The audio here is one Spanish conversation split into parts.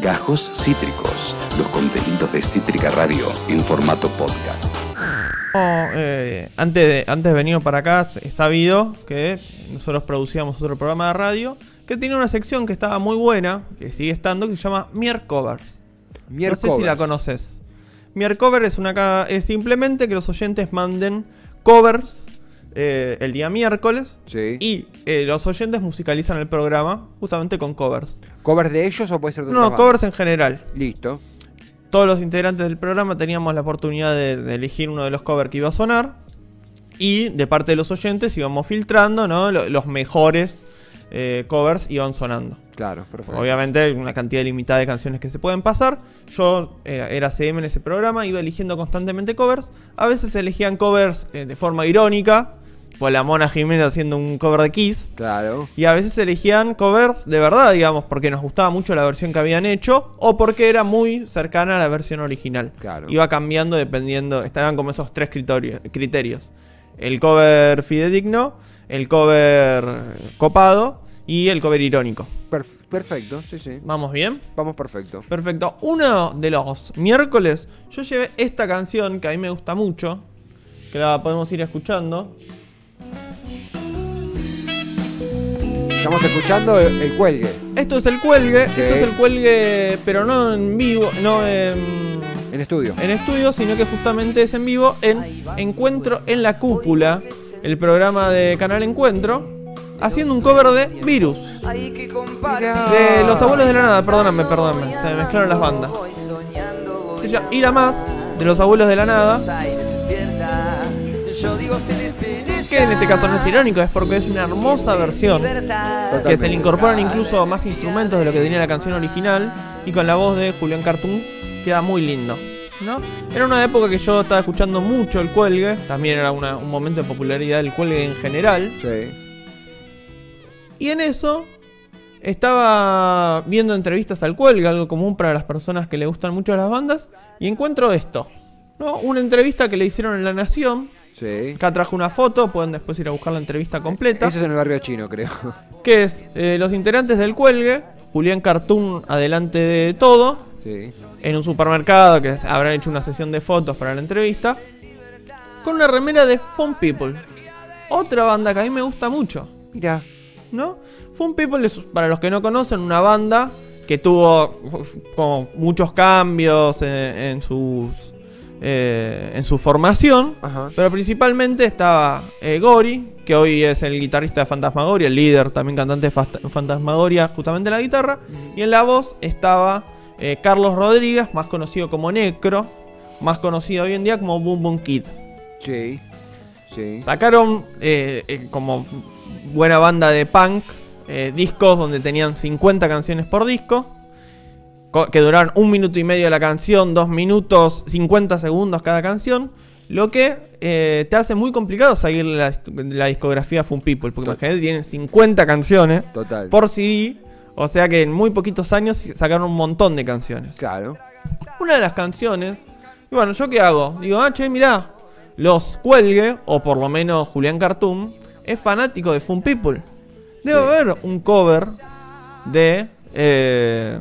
Gajos Cítricos, los contenidos de Cítrica Radio en formato podcast. Eh, antes, de, antes de venir para acá, he sabido que nosotros producíamos otro programa de radio que tiene una sección que estaba muy buena, que sigue estando, que se llama Mier Covers. Mier no sé si la conoces. Mier Cover es, una, es simplemente que los oyentes manden covers eh, el día miércoles Sí. y eh, los oyentes musicalizan el programa justamente con covers. ¿Covers de ellos o puede ser de No, covers en general. Listo. todos los integrantes del programa teníamos la oportunidad de, de elegir uno de los covers que iba a sonar. Y de parte de los oyentes íbamos filtrando, ¿no? Lo- Los mejores eh, covers iban sonando. Claro, perfecto. Obviamente hay una cantidad limitada de canciones que se pueden pasar. Yo eh, era CM en ese programa, iba eligiendo constantemente covers. A veces elegían covers eh, de forma irónica, pues la Mona Jiménez haciendo un cover de Kiss. Claro. Y a veces elegían covers de verdad, digamos, porque nos gustaba mucho la versión que habían hecho o porque era muy cercana a la versión original. Claro. Iba cambiando dependiendo, estaban como esos tres criterios. El cover fidedigno, el cover copado y el cover irónico. Perf- perfecto, sí, sí. ¿Vamos bien? Vamos perfecto. Perfecto. Uno de los miércoles yo llevé esta canción que a mí me gusta mucho, que la podemos ir escuchando. Estamos escuchando el, el cuelgue Esto es el cuelgue, esto es el cuelgue, pero no en vivo, no en, en estudio. en estudio, sino que justamente es en vivo en Encuentro en la Cúpula, el programa de Canal Encuentro, haciendo un cover de Virus. De Los Abuelos de la Nada, perdóname, perdóname, se me mezclaron las bandas. Se llama Ir a Más, de Los Abuelos de la Nada, que en este caso no es irónico, es porque es una hermosa versión. Que se le Totalmente. incorporan incluso más instrumentos de lo que tenía la canción original y con la voz de Julián Cartoon queda muy lindo. ¿no? Era una época que yo estaba escuchando mucho el cuelgue, también era una- un momento de popularidad del cuelgue en general. Sí. Y en eso estaba viendo entrevistas al cuelgue, algo común para las personas que le gustan mucho las bandas, y encuentro esto. ¿no? Una entrevista que le hicieron en La Nación. Sí. Acá traje una foto, pueden después ir a buscar la entrevista completa. Eso es en el barrio chino, creo. que es eh, los integrantes del cuelgue, Julián Cartoon adelante de todo, Sí. en un supermercado que habrán hecho una sesión de fotos para la entrevista, con una remera de Fun People, otra banda que a mí me gusta mucho, Mira. ¿no? Fun People es, para los que no conocen, una banda que tuvo como muchos cambios en, en sus... eh, en su formación, Ajá. pero principalmente estaba eh, Gori, que hoy es el guitarrista de Fantasmagoria, el líder, también cantante de Fast- Fantasmagoria, justamente en la guitarra. Y en la voz estaba eh, Carlos Rodríguez, más conocido como Necro, más conocido hoy en día como Boom Boom Kid. Sí. Sí. Sacaron eh, como buena banda de punk discos donde tenían 50 canciones por disco. Que duraron un minuto y medio la canción, dos minutos, 50 segundos cada canción. Lo que eh, te hace muy complicado seguir la, la discografía Fun People. Porque imagínate, tienen 50 canciones Total. por CD. O sea que en muy poquitos años sacaron un montón de canciones. Claro. Una de las canciones. Y bueno, ¿yo qué hago? Digo, ah, che, mirá. Los Cuelgue, o por lo menos Julián Cartoon, es fanático de Fun People. Debe Sí. haber un cover de. eh,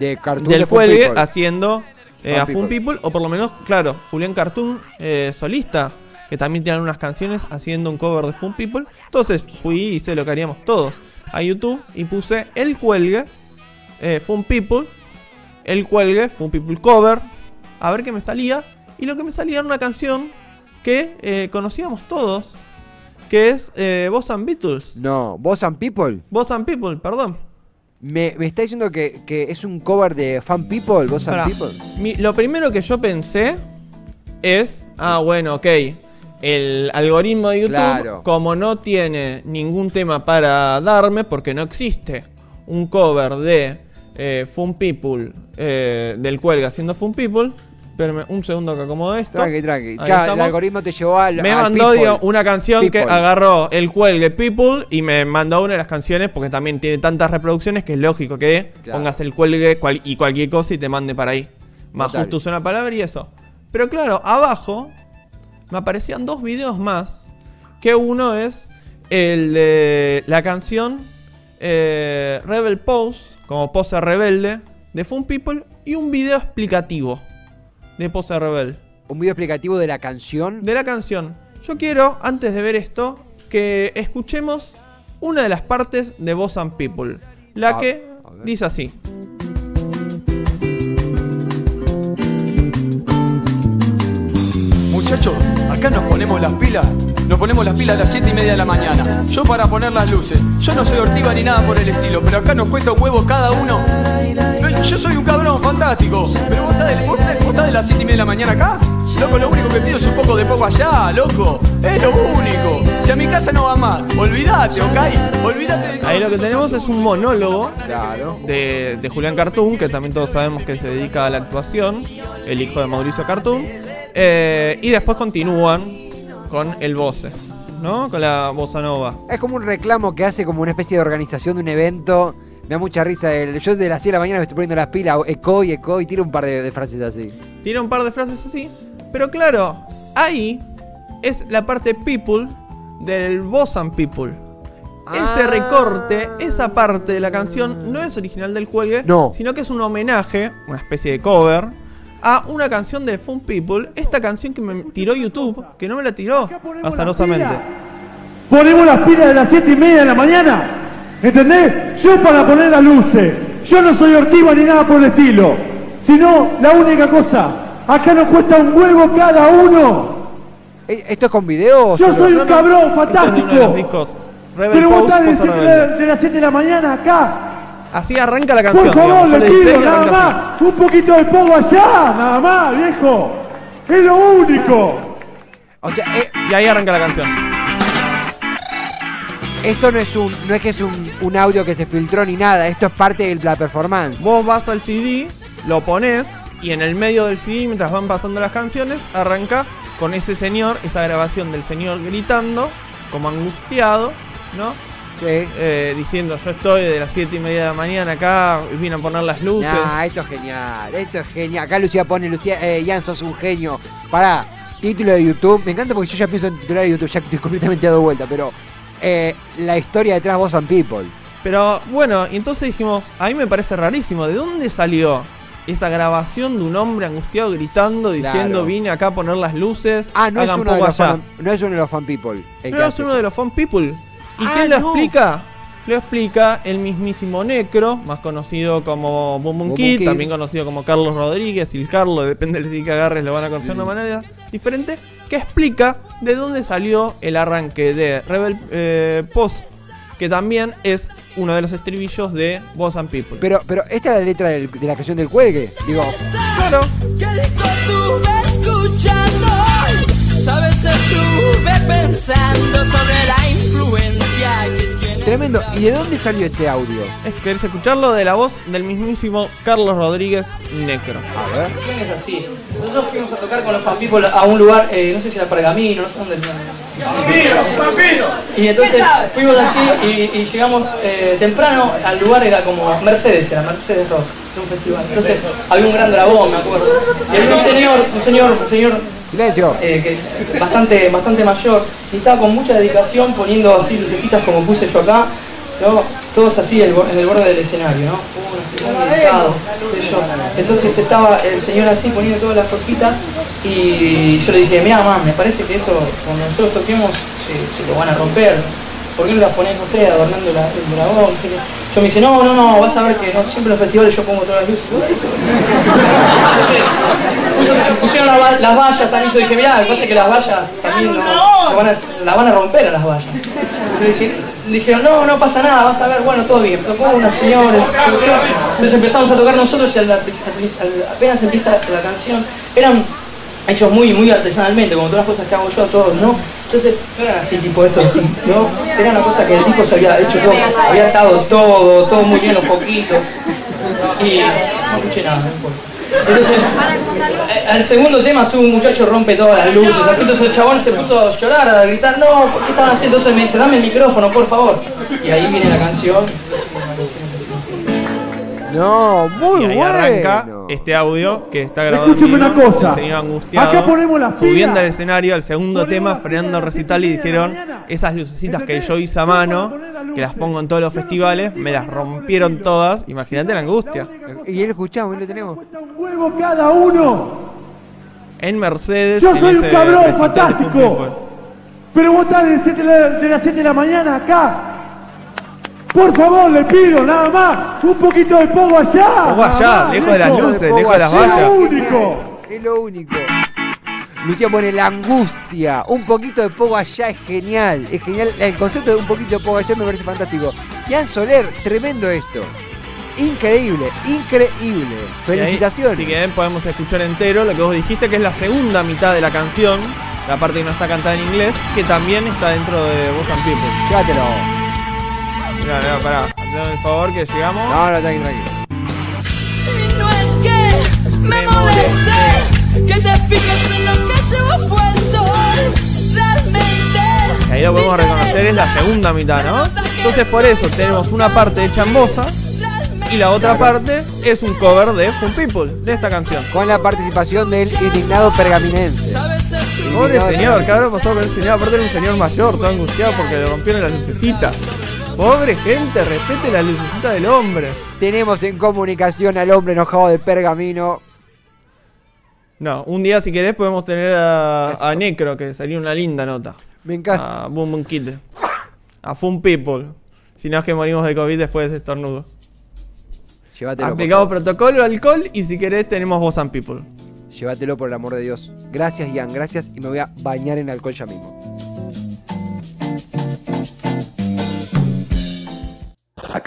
De cartoon del de Fun Cuelgue People. haciendo eh, a Fun People. O por lo menos, claro, Julián Cartoon eh, solista, que también tiene unas canciones haciendo un cover de Fun People. Entonces fui y hice lo que haríamos todos a YouTube y puse El Cuelgue, eh, Fun People, El Cuelgue, Fun People Cover, a ver qué me salía. Y lo que me salía era una canción que conocíamos todos, que es Boss and Beatles. No, Boss and People. Boss and People, perdón. Me, me está diciendo que, que es un cover de Fan People, and Pará. People. Mi- lo primero que yo pensé es, ah, bueno, ok, el algoritmo de YouTube, Claro. como no tiene ningún tema para darme, porque no existe un cover de eh, Fun People, eh, del cuelga haciendo Fun People, espérame un segundo que acomodo esto. Tranqui, tranqui. Claro, el algoritmo te llevó al. Me al mandó People. una canción que agarró el cuelgue People y me mandó una de las canciones porque también tiene tantas reproducciones que es lógico que Claro. pongas el cuelgue cual- y cualquier cosa y te mande para ahí. Más Total. justo usa una palabra y eso. Pero claro, abajo me aparecían dos videos más. Que uno es el de la canción eh, Rebel Pose, como pose rebelde, de Fun People y un video explicativo de Pose Rebel. Un video explicativo de la canción. De la canción. Yo quiero, antes de ver esto, que escuchemos una de las partes de Boss and People. La A- que a dice así. Muchachos, acá nos ponemos las pilas. Nos ponemos las pilas a las 7 y media de la mañana. Yo para poner las luces. Yo no soy ortiva ni nada por el estilo, pero acá nos cuesta un huevo cada uno. No, Yo soy un cabrón fantástico. Pero vos estás de, vos estás- vos estás de las 7 y media de la mañana acá. Loco, lo único que pido es un poco de poco allá, loco. Es lo único. Si a mi casa no va mal, olvídate, ¿ok? Olvídate de Ahí lo que tenemos es un monólogo Claro. de, de Julián Cartoon, que también todos sabemos que se dedica a la actuación, el hijo de Mauricio Cartoon. Eh, y después continúan con el voce, ¿no? Con la bossa nova. Es como un reclamo que hace como una especie de organización de un evento. Me da mucha risa. El, yo de las 7 de la mañana me estoy poniendo las pilas, eco y eco, y tiro un par de, de frases así. Tiene un par de frases así. Pero claro, ahí es la parte people del Boss and People. Ese Ah. recorte, esa parte de la canción no es original del juegue, No. sino que es un homenaje, una especie de cover, a una canción de Fun People. Esta canción que me tiró YouTube, que no me la tiró azarosamente. Ponemos las pilas de las siete y media de la mañana. ¿Entendés? Yo para poner las luces. Yo no soy ortiva ni nada por el estilo. Sino la única cosa. Acá nos cuesta un huevo cada uno. Eh, ¿Esto es con video o Yo solo? soy un cabrón fantástico. Pero vos estás de las 7 de la mañana acá. Así arranca la Por canción. favor, digamos. Yo le pido nada más. Un poquito de pogo allá. Nada más, viejo. Es lo único. O sea, eh, Y ahí arranca la canción. esto no es un, no es que es un, un audio que se filtró ni nada. Esto es parte de la performance. Vos vas al CD, lo pones y en el medio del CD, mientras van pasando las canciones, arranca con ese señor, esa grabación del señor gritando, como angustiado, ¿no? Sí. Eh, diciendo, yo estoy de las 7 y media de la mañana acá, vine a poner las luces. Nah, esto es genial, esto es genial. Acá Lucía pone, Lucía, eh, Ian, sos un genio. Pará, título de YouTube. Me encanta porque yo ya pienso en titular de YouTube, ya estoy completamente dado vuelta, pero eh, la historia detrás de Boss and People. Pero bueno, y entonces dijimos, a mí me parece rarísimo, ¿de dónde salió esa grabación de un hombre angustiado gritando, diciendo, Claro. vine acá a poner las luces, Ah, no es, uno de los allá"? fan, no es uno de los fan people. Pero es uno de los Fun People. ¿Y Ah, quién lo no. explica? Lo explica el mismísimo Necro, más conocido como Boom Boom Kid, Kid. también conocido como Carlos Rodríguez, y el Carlos, depende del CD que agarres, lo van a conocer de una manera diferente, que explica de dónde salió el arranque de Rebel eh, Post, que también es uno de los estribillos de Boss and People. Pero, pero esta es la letra del- de la canción del cuelgue. Digo, claro, ¿Qué escuchando? Sabes, estuve pensando sobre la influencia que tiene. tremendo. ¿Y de dónde salió ese audio? es querés escucharlo de la voz del mismísimo Carlos Rodríguez Necro. A ver. es así. Nosotros fuimos a tocar con los People a un lugar, eh, no sé si era Pergamino, no sé dónde Y entonces fuimos así y, y llegamos eh, temprano al lugar, era como Mercedes, era Mercedes Rock, era un festival. Entonces había un gran dragón, me acuerdo. Y había un señor, un señor, un señor Silencio. eh, que bastante, bastante mayor y estaba con mucha dedicación poniendo así lucecitas como puse yo acá, ¿no? todos así el en el borde del escenario. Uh, dedicado. Entonces estaba el señor así poniendo todas las cositas y yo le dije, mira mamá, me parece que eso cuando nosotros toquemos se, se lo van a romper. ¿Por qué no las ponés, no sé, adornando la- el dragón? yo? Yo me dice, no, no, no, vas a ver que no, siempre en los festivales yo pongo todas las luces. Entonces, puso- pusieron la las vallas también. Yo dije, mirá, lo que pasa es que las vallas también no, van a, la van a romper a las vallas. Yo dije, dijeron, no, no pasa nada, vas a ver, bueno, todo bien. Tocó una señora. Entonces empezamos a tocar nosotros y al- al- al- apenas empieza la canción, eran hechos muy, muy artesanalmente, como todas las cosas que hago yo, todos, ¿no? Entonces, no eran así, tipo esto así, ¿no? Era una cosa que el tipo se había hecho todo, había atado todo, todo muy bien, los poquitos, y no escuché nada, no importa. Entonces, eh, al segundo tema sube un muchacho rompe todas las luces, así entonces el chabón se puso a llorar, a gritar, no, ¿por qué estaban así? Entonces me dice, dame el micrófono, por favor. Y ahí viene la canción. No, muy y ahí bueno. arranca este audio que está grabado en Escúcheme vivo, una cosa. el señor angustiado, Acá ponemos las subiendo al escenario al segundo Ponemos tema, las frenando el pilas recital y de la dijeron, mañana. esas lucecitas que ¿Entendés? yo hice a mano, poner las que las luces. pongo en todos los festivales, me las rompieron todas, imagínate la angustia. Y él escuchamos, ahí lo tenemos. Cuesta un huevo cada uno. En Mercedes, Yo en soy un ese cabrón recital de Fun fantástico. Pero vos estás de, las siete de la- de las 7 de la mañana acá. Por favor, le pido nada más. Un poquito de pogo allá. Pogo allá, más, lejos de las luces, lejos de las vallas. Es lo único. Es lo único. Lucía pone la angustia. Un poquito de pogo allá es genial. Es genial. El concepto de un poquito de pogo allá me parece fantástico. Jan Soler, tremendo esto. Increíble, increíble. Felicitaciones. si quieren podemos escuchar entero lo que vos dijiste, que es la segunda mitad de la canción, la parte que no está cantada en inglés, que también está dentro de Boss and People. Mirá, mirá, pará, hazme el favor que llegamos. No, no, tranqui, tranqui. Y no es que me moleste que te fijes en lo que llevo puesto. Realmente. Y ahí lo podemos reconocer, es la segunda mitad, ¿no? Entonces por eso tenemos una parte hecha en bossa y la otra parte es un cover de Fun People, de esta canción. Con la participación del indignado pergaminense. Pobre Indignado señor, ¿qué habrá pasado con el señor? Aparte era un señor mayor, todo angustiado porque le rompieron las lucecitas. Pobre gente, respete la lucecita del hombre. Tenemos en comunicación al hombre enojado de pergamino. No, un día si querés podemos tener a, a Necro, que sería una linda nota. Me encanta. A Boom Boom Kid. A Fun People. Si no es que morimos de COVID después de ese estornudo. Llévatelo. Aplicamos protocolo, alcohol y si querés tenemos Boss and People. Llévatelo por el amor de Dios. Gracias, Ian, gracias. Y me voy a bañar en alcohol ya mismo.